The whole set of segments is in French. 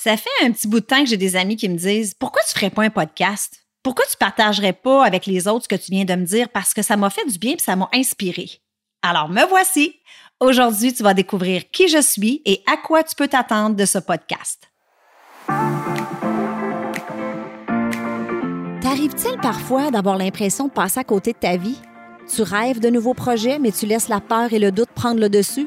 Ça fait un petit bout de temps que j'ai des amis qui me disent Pourquoi tu ferais pas un podcast? Pourquoi tu partagerais pas avec les autres ce que tu viens de me dire? Parce que ça m'a fait du bien et ça m'a inspiré. Alors, me voici. Aujourd'hui, tu vas découvrir qui je suis et à quoi tu peux t'attendre de ce podcast. T'arrive-t-il parfois d'avoir l'impression de passer à côté de ta vie? Tu rêves de nouveaux projets, mais tu laisses la peur et le doute prendre le dessus?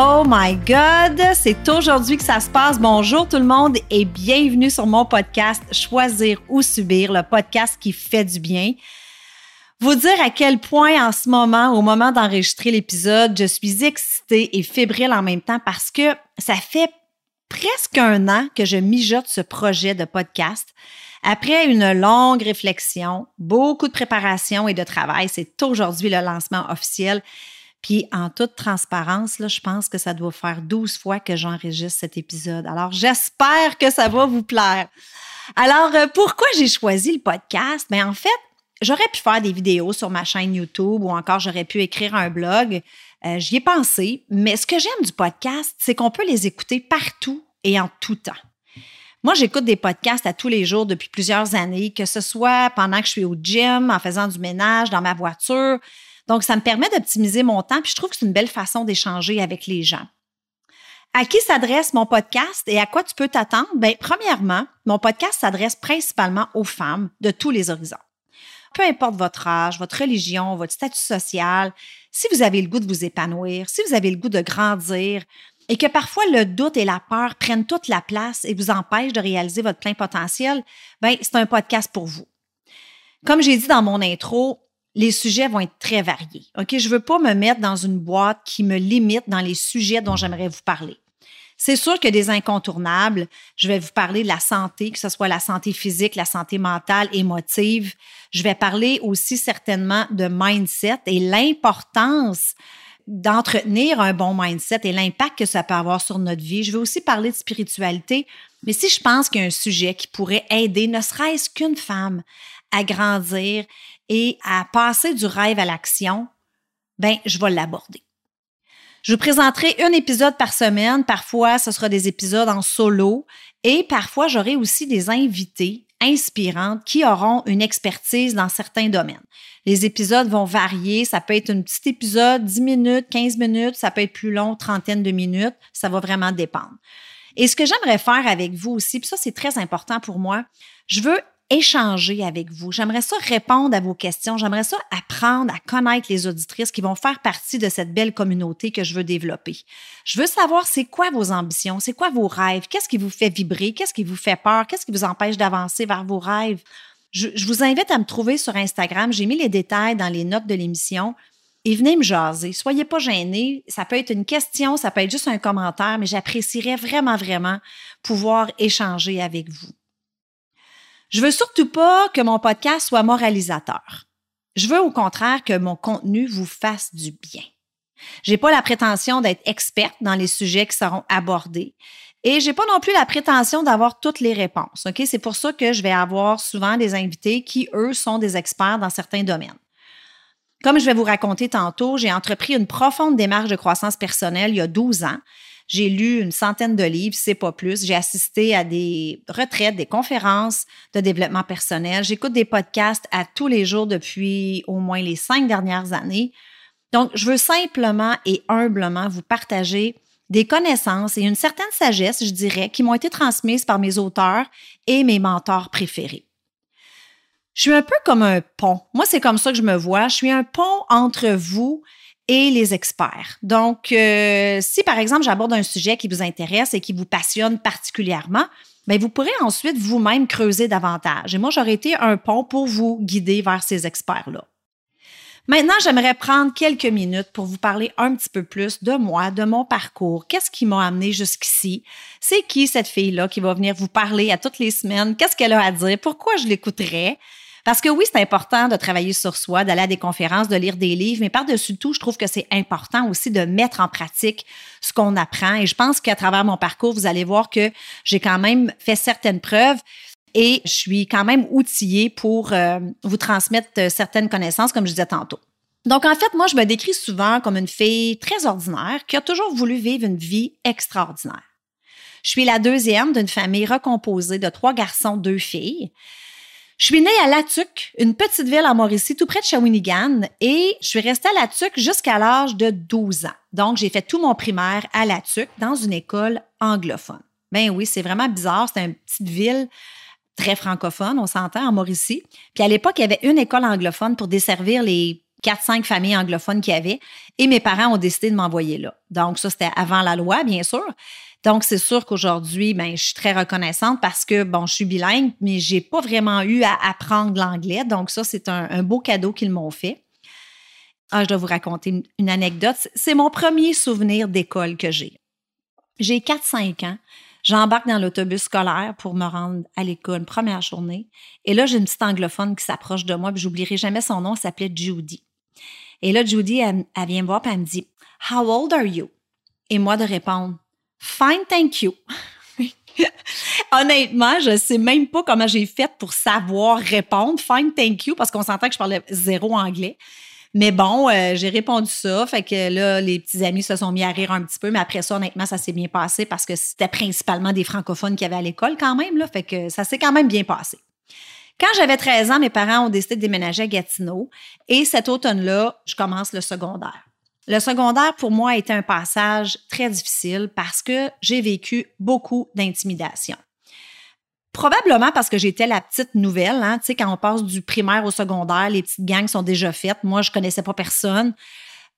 Oh my God, c'est aujourd'hui que ça se passe. Bonjour tout le monde et bienvenue sur mon podcast Choisir ou Subir, le podcast qui fait du bien. Vous dire à quel point en ce moment, au moment d'enregistrer l'épisode, je suis excitée et fébrile en même temps parce que ça fait presque un an que je mijote ce projet de podcast. Après une longue réflexion, beaucoup de préparation et de travail, c'est aujourd'hui le lancement officiel. Puis en toute transparence, je pense que ça doit faire 12 fois que j'enregistre cet épisode. Alors j'espère que ça va vous plaire. Alors euh, pourquoi j'ai choisi le podcast? Mais ben, en fait, j'aurais pu faire des vidéos sur ma chaîne YouTube ou encore j'aurais pu écrire un blog. Euh, j'y ai pensé, mais ce que j'aime du podcast, c'est qu'on peut les écouter partout et en tout temps. Moi, j'écoute des podcasts à tous les jours depuis plusieurs années, que ce soit pendant que je suis au gym, en faisant du ménage, dans ma voiture, donc, ça me permet d'optimiser mon temps, puis je trouve que c'est une belle façon d'échanger avec les gens. À qui s'adresse mon podcast et à quoi tu peux t'attendre? Bien, premièrement, mon podcast s'adresse principalement aux femmes de tous les horizons. Peu importe votre âge, votre religion, votre statut social, si vous avez le goût de vous épanouir, si vous avez le goût de grandir et que parfois le doute et la peur prennent toute la place et vous empêchent de réaliser votre plein potentiel, ben c'est un podcast pour vous. Comme j'ai dit dans mon intro, les sujets vont être très variés. OK, je veux pas me mettre dans une boîte qui me limite dans les sujets dont j'aimerais vous parler. C'est sûr que des incontournables, je vais vous parler de la santé, que ce soit la santé physique, la santé mentale, émotive. Je vais parler aussi certainement de mindset et l'importance d'entretenir un bon mindset et l'impact que ça peut avoir sur notre vie. Je vais aussi parler de spiritualité, mais si je pense qu'il y a un sujet qui pourrait aider ne serait-ce qu'une femme à grandir et à passer du rêve à l'action, ben, je vais l'aborder. Je vous présenterai un épisode par semaine. Parfois, ce sera des épisodes en solo et parfois, j'aurai aussi des invités inspirantes qui auront une expertise dans certains domaines. Les épisodes vont varier. Ça peut être un petit épisode, 10 minutes, 15 minutes. Ça peut être plus long, trentaine de minutes. Ça va vraiment dépendre. Et ce que j'aimerais faire avec vous aussi, puis ça, c'est très important pour moi, je veux échanger avec vous. J'aimerais ça répondre à vos questions. J'aimerais ça apprendre à connaître les auditrices qui vont faire partie de cette belle communauté que je veux développer. Je veux savoir c'est quoi vos ambitions, c'est quoi vos rêves, qu'est-ce qui vous fait vibrer, qu'est-ce qui vous fait peur, qu'est-ce qui vous empêche d'avancer vers vos rêves? Je, vous invite à me trouver sur Instagram. J'ai mis les détails dans les notes de l'émission. Et venez me jaser. Soyez pas gênés. Ça peut être une question, ça peut être juste un commentaire, mais j'apprécierais vraiment, vraiment pouvoir échanger avec vous. Je veux surtout pas que mon podcast soit moralisateur. Je veux au contraire que mon contenu vous fasse du bien. J'ai pas la prétention d'être experte dans les sujets qui seront abordés et j'ai pas non plus la prétention d'avoir toutes les réponses. OK, c'est pour ça que je vais avoir souvent des invités qui eux sont des experts dans certains domaines. Comme je vais vous raconter tantôt, j'ai entrepris une profonde démarche de croissance personnelle il y a 12 ans j'ai lu une centaine de livres, c'est pas plus. J'ai assisté à des retraites, des conférences de développement personnel. J'écoute des podcasts à tous les jours depuis au moins les cinq dernières années. Donc, je veux simplement et humblement vous partager des connaissances et une certaine sagesse, je dirais, qui m'ont été transmises par mes auteurs et mes mentors préférés. Je suis un peu comme un pont. Moi, c'est comme ça que je me vois. Je suis un pont entre vous et les experts. Donc, euh, si par exemple j'aborde un sujet qui vous intéresse et qui vous passionne particulièrement, bien, vous pourrez ensuite vous-même creuser davantage. Et moi, j'aurais été un pont pour vous guider vers ces experts-là. Maintenant, j'aimerais prendre quelques minutes pour vous parler un petit peu plus de moi, de mon parcours. Qu'est-ce qui m'a amené jusqu'ici? C'est qui cette fille-là qui va venir vous parler à toutes les semaines? Qu'est-ce qu'elle a à dire? Pourquoi je l'écouterais? Parce que oui, c'est important de travailler sur soi, d'aller à des conférences, de lire des livres, mais par-dessus tout, je trouve que c'est important aussi de mettre en pratique ce qu'on apprend. Et je pense qu'à travers mon parcours, vous allez voir que j'ai quand même fait certaines preuves et je suis quand même outillée pour euh, vous transmettre certaines connaissances, comme je disais tantôt. Donc, en fait, moi, je me décris souvent comme une fille très ordinaire qui a toujours voulu vivre une vie extraordinaire. Je suis la deuxième d'une famille recomposée de trois garçons, deux filles. Je suis née à Latuc, une petite ville en Mauricie, tout près de Shawinigan, et je suis restée à Latuc jusqu'à l'âge de 12 ans. Donc, j'ai fait tout mon primaire à Latuc, dans une école anglophone. Ben oui, c'est vraiment bizarre. C'est une petite ville très francophone, on s'entend, en Mauricie. Puis à l'époque, il y avait une école anglophone pour desservir les quatre, cinq familles anglophones qu'il y avait. Et mes parents ont décidé de m'envoyer là. Donc, ça, c'était avant la loi, bien sûr. Donc, c'est sûr qu'aujourd'hui, ben, je suis très reconnaissante parce que, bon, je suis bilingue, mais j'ai pas vraiment eu à apprendre l'anglais. Donc, ça, c'est un, beau cadeau qu'ils m'ont fait. Ah, je dois vous raconter une anecdote. C'est mon premier souvenir d'école que j'ai. J'ai 4-5 ans. J'embarque dans l'autobus scolaire pour me rendre à l'école, première journée. Et là, j'ai une petite anglophone qui s'approche de moi, puis j'oublierai jamais son nom, elle s'appelait Judy. Et là, Judy, elle, vient me voir, puis elle me dit How old are you? Et moi de répondre Fine, thank you. Honnêtement, je sais même pas comment j'ai fait pour savoir répondre Fine, thank you, parce qu'on s'entend que je parlais zéro anglais. Mais bon, euh, j'ai répondu ça. Fait que là, les petits amis se sont mis à rire un petit peu. Mais après ça, honnêtement, ça s'est bien passé parce que c'était principalement des francophones qui avaient à l'école quand même. Là, fait que ça s'est quand même bien passé. Quand j'avais 13 ans, mes parents ont décidé de déménager à Gatineau. Et cet automne-là, je commence le secondaire. Le secondaire, pour moi, a été un passage très difficile parce que j'ai vécu beaucoup d'intimidation. Probablement parce que j'étais la petite nouvelle. Hein, tu sais, quand on passe du primaire au secondaire, les petites gangs sont déjà faites. Moi, je connaissais pas personne.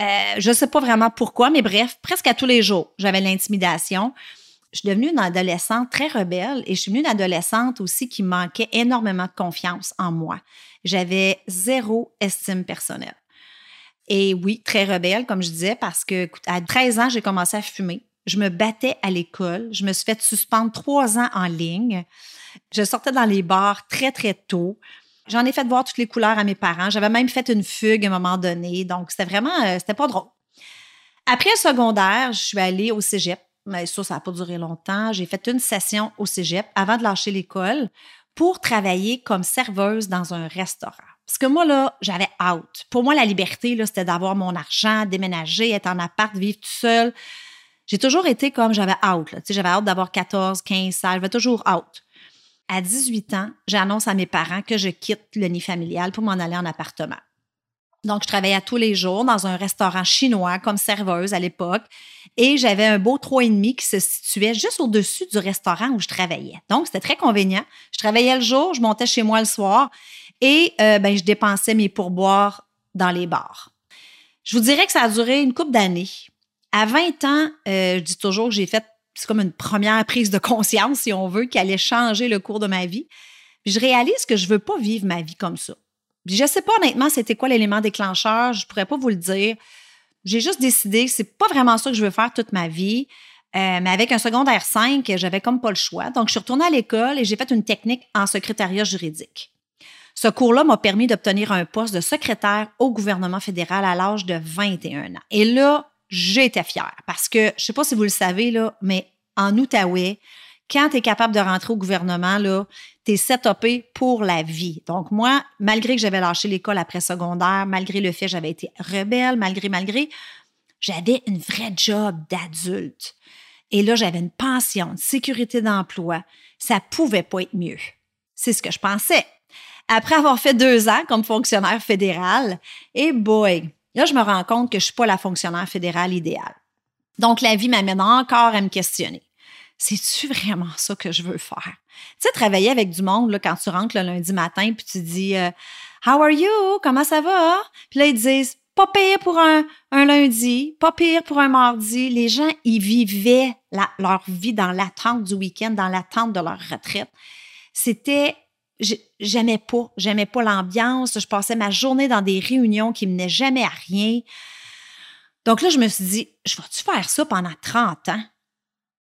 Euh, je sais pas vraiment pourquoi, mais bref, presque à tous les jours, j'avais l'intimidation. Je suis devenue une adolescente très rebelle et je suis devenue une adolescente aussi qui manquait énormément de confiance en moi. J'avais zéro estime personnelle. Et oui, très rebelle, comme je disais, parce que à 13 ans, j'ai commencé à fumer. Je me battais à l'école. Je me suis fait suspendre trois ans en ligne. Je sortais dans les bars très, très tôt. J'en ai fait voir toutes les couleurs à mes parents. J'avais même fait une fugue à un moment donné. Donc, c'était vraiment, euh, c'était pas drôle. Après le secondaire, je suis allée au cégep. Mais ça, ça n'a pas duré longtemps. J'ai fait une session au cégep avant de lâcher l'école pour travailler comme serveuse dans un restaurant. Parce que moi, là, j'avais out. Pour moi, la liberté, là, c'était d'avoir mon argent, déménager, être en appart, vivre tout seul. J'ai toujours été comme j'avais out. J'avais hâte d'avoir 14, 15, 16. J'avais toujours out. À 18 ans, j'annonce à mes parents que je quitte le nid familial pour m'en aller en appartement. Donc, je travaillais tous les jours dans un restaurant chinois comme serveuse à l'époque et j'avais un beau 3,5 qui se situait juste au-dessus du restaurant où je travaillais. Donc, c'était très convenient. Je travaillais le jour, je montais chez moi le soir et euh, ben, je dépensais mes pourboires dans les bars. Je vous dirais que ça a duré une couple d'années. À 20 ans, euh, je dis toujours que j'ai fait c'est comme une première prise de conscience, si on veut, qui allait changer le cours de ma vie. Je réalise que je veux pas vivre ma vie comme ça. Je sais pas honnêtement c'était quoi l'élément déclencheur, je pourrais pas vous le dire. J'ai juste décidé que c'est pas vraiment ça que je veux faire toute ma vie. Euh, mais avec un secondaire 5, j'avais comme pas le choix. Donc, je suis retournée à l'école et j'ai fait une technique en secrétariat juridique. Ce cours-là m'a permis d'obtenir un poste de secrétaire au gouvernement fédéral à l'âge de 21 ans. Et là, j'étais fière parce que, je sais pas si vous le savez, là, mais en Outaouais, quand tu es capable de rentrer au gouvernement, tu es setupé pour la vie. Donc, moi, malgré que j'avais lâché l'école après secondaire, malgré le fait que j'avais été rebelle, malgré, malgré, j'avais une vraie job d'adulte. Et là, j'avais une pension, une sécurité d'emploi. Ça pouvait pas être mieux. C'est ce que je pensais. Après avoir fait deux ans comme fonctionnaire fédéral, et boy, Là, je me rends compte que je suis pas la fonctionnaire fédérale idéale. Donc, la vie m'amène encore à me questionner. C'est-tu vraiment ça que je veux faire? Tu sais, travailler avec du monde, là, quand tu rentres le lundi matin, puis tu dis euh, How are you? Comment ça va? Puis là, ils disent pas pire pour un, lundi, pas pire pour un mardi. Les gens, ils vivaient leur vie dans l'attente du week-end, dans l'attente de leur retraite. C'était, j'aimais pas, j'aimais pas l'ambiance. Je passais ma journée dans des réunions qui menaient jamais à rien. Donc là, je me suis dit, je vais-tu faire ça pendant 30 ans?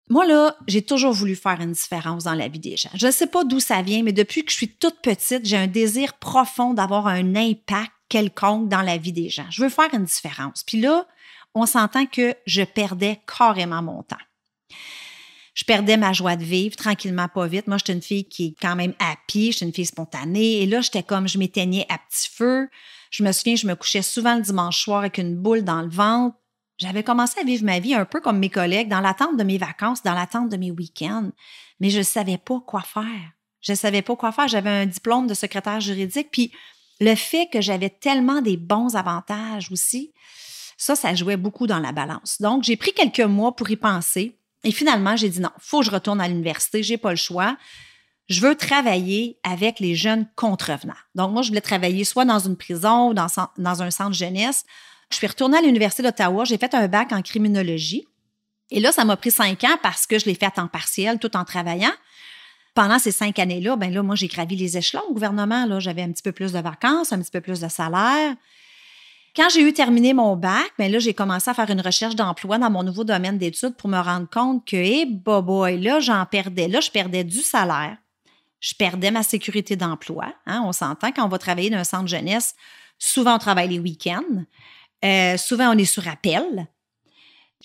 Moi, là, j'ai toujours voulu faire une différence dans la vie des gens. Je ne sais pas d'où ça vient, mais depuis que je suis toute petite, j'ai un désir profond d'avoir un impact quelconque dans la vie des gens. Je veux faire une différence. Puis là, on s'entend que je perdais carrément mon temps. Je perdais ma joie de vivre tranquillement, pas vite. Moi, j'étais une fille qui est quand même happy, j'étais une fille spontanée. Et là, j'étais comme, je m'éteignais à petit feu. Je me souviens, je me couchais souvent le dimanche soir avec une boule dans le ventre. J'avais commencé à vivre ma vie un peu comme mes collègues, dans l'attente de mes vacances, dans l'attente de mes week-ends, mais je ne savais pas quoi faire. Je ne savais pas quoi faire. J'avais un diplôme de secrétaire juridique, puis le fait que j'avais tellement des bons avantages aussi, ça, ça jouait beaucoup dans la balance. Donc, j'ai pris quelques mois pour y penser. Et finalement, j'ai dit non, faut que je retourne à l'université, j'ai pas le choix. Je veux travailler avec les jeunes contrevenants. Donc, moi, je voulais travailler soit dans une prison ou dans, dans un centre jeunesse. Je suis retournée à l'Université d'Ottawa, j'ai fait un bac en criminologie. Et là, ça m'a pris cinq ans parce que je l'ai fait à temps partiel tout en travaillant pendant ces cinq années-là, ben là, moi, j'ai gravi les échelons au gouvernement. Là, j'avais un petit peu plus de vacances, un petit peu plus de salaire. Quand j'ai eu terminé mon bac, ben là, j'ai commencé à faire une recherche d'emploi dans mon nouveau domaine d'études pour me rendre compte que, hé, boy, là, j'en perdais. Là, je perdais du salaire. Je perdais ma sécurité d'emploi. Hein. On s'entend quand on va travailler dans un centre jeunesse, souvent on travaille les week-ends. Euh, souvent, on est sur appel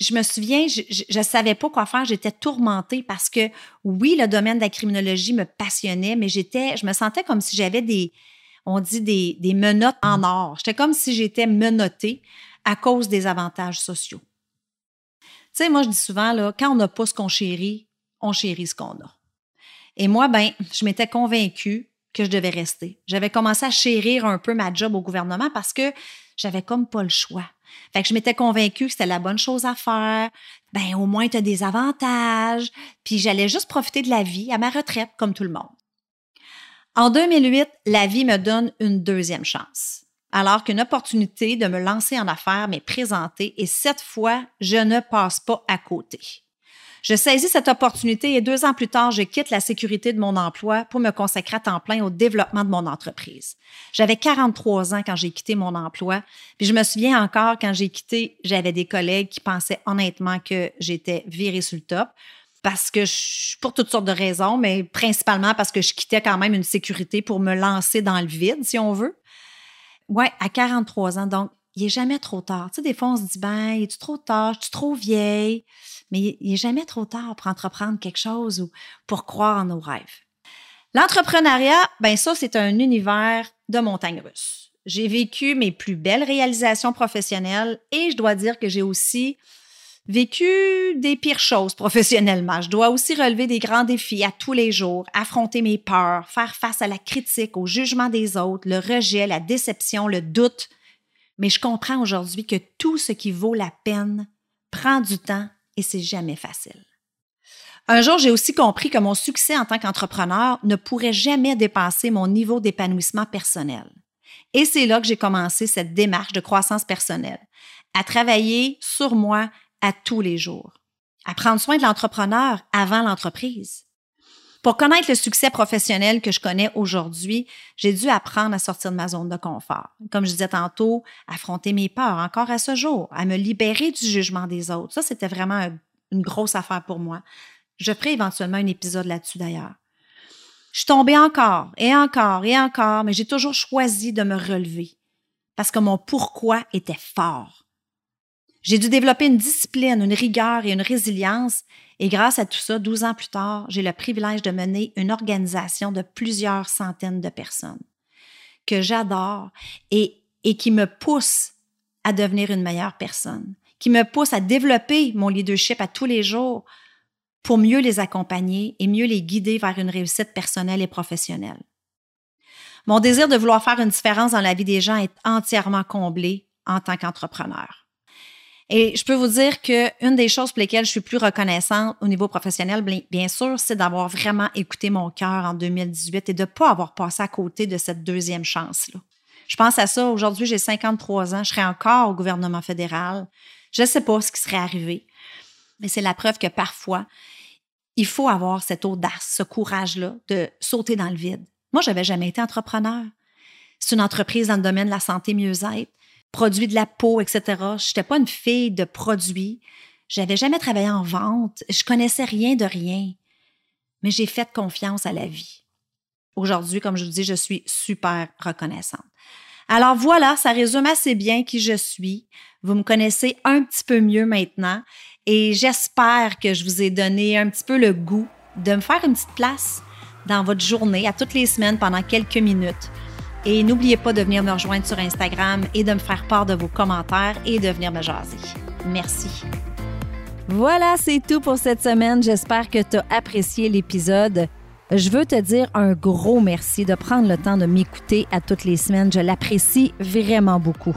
je me souviens, je ne savais pas quoi faire. J'étais tourmentée parce que, oui, le domaine de la criminologie me passionnait, mais j'étais, je me sentais comme si j'avais des, on dit des, des menottes en or. J'étais comme si j'étais menottée à cause des avantages sociaux. Tu sais, moi, je dis souvent, là, quand on n'a pas ce qu'on chérit, on chérit ce qu'on a. Et moi, ben, je m'étais convaincue que je devais rester. J'avais commencé à chérir un peu ma job au gouvernement parce que j'avais comme pas le choix. Fait que je m'étais convaincue que c'était la bonne chose à faire. Ben, au moins, tu as des avantages. Puis j'allais juste profiter de la vie à ma retraite, comme tout le monde. En 2008, la vie me donne une deuxième chance. Alors qu'une opportunité de me lancer en affaires m'est présentée et cette fois, je ne passe pas à côté. Je saisis cette opportunité et deux ans plus tard, je quitte la sécurité de mon emploi pour me consacrer à temps plein au développement de mon entreprise. J'avais 43 ans quand j'ai quitté mon emploi, puis je me souviens encore quand j'ai quitté, j'avais des collègues qui pensaient honnêtement que j'étais virée sur le top parce que je, pour toutes sortes de raisons, mais principalement parce que je quittais quand même une sécurité pour me lancer dans le vide, si on veut. Ouais, à 43 ans, donc il n'est jamais trop tard. Tu sais, des fois, on se dit, ben, es-tu trop tard? Es-tu trop vieille? mais il n'est jamais trop tard pour entreprendre quelque chose ou pour croire en nos rêves. L'entrepreneuriat, ben ça, c'est un univers de montagne russe. J'ai vécu mes plus belles réalisations professionnelles et je dois dire que j'ai aussi vécu des pires choses professionnellement. Je dois aussi relever des grands défis à tous les jours, affronter mes peurs, faire face à la critique, au jugement des autres, le rejet, la déception, le doute. Mais je comprends aujourd'hui que tout ce qui vaut la peine prend du temps et c'est jamais facile. Un jour, j'ai aussi compris que mon succès en tant qu'entrepreneur ne pourrait jamais dépasser mon niveau d'épanouissement personnel. Et c'est là que j'ai commencé cette démarche de croissance personnelle, à travailler sur moi à tous les jours, à prendre soin de l'entrepreneur avant l'entreprise. Pour connaître le succès professionnel que je connais aujourd'hui, j'ai dû apprendre à sortir de ma zone de confort. Comme je disais tantôt, affronter mes peurs encore à ce jour, à me libérer du jugement des autres. Ça, c'était vraiment une grosse affaire pour moi. Je ferai éventuellement un épisode là-dessus d'ailleurs. Je suis tombée encore et encore et encore, mais j'ai toujours choisi de me relever parce que mon pourquoi était fort. J'ai dû développer une discipline, une rigueur et une résilience. Et grâce à tout ça, 12 ans plus tard, j'ai le privilège de mener une organisation de plusieurs centaines de personnes que j'adore et, et qui me pousse à devenir une meilleure personne, qui me pousse à développer mon leadership à tous les jours pour mieux les accompagner et mieux les guider vers une réussite personnelle et professionnelle. Mon désir de vouloir faire une différence dans la vie des gens est entièrement comblé en tant qu'entrepreneur. Et je peux vous dire qu'une des choses pour lesquelles je suis plus reconnaissante au niveau professionnel, bien sûr, c'est d'avoir vraiment écouté mon cœur en 2018 et de ne pas avoir passé à côté de cette deuxième chance-là. Je pense à ça. Aujourd'hui, j'ai 53 ans. Je serais encore au gouvernement fédéral. Je ne sais pas ce qui serait arrivé, mais c'est la preuve que parfois, il faut avoir cette audace, ce courage-là de sauter dans le vide. Moi, je n'avais jamais été entrepreneur. C'est une entreprise dans le domaine de la santé mieux-être produits de la peau, etc. Je n'étais pas une fille de produits. J'avais jamais travaillé en vente. Je connaissais rien de rien. Mais j'ai fait confiance à la vie. Aujourd'hui, comme je vous dis, je suis super reconnaissante. Alors voilà, ça résume assez bien qui je suis. Vous me connaissez un petit peu mieux maintenant et j'espère que je vous ai donné un petit peu le goût de me faire une petite place dans votre journée à toutes les semaines pendant quelques minutes et n'oubliez pas de venir me rejoindre sur Instagram et de me faire part de vos commentaires et de venir me jaser. Merci. Voilà, c'est tout pour cette semaine. J'espère que tu as apprécié l'épisode. Je veux te dire un gros merci de prendre le temps de m'écouter à toutes les semaines. Je l'apprécie vraiment beaucoup.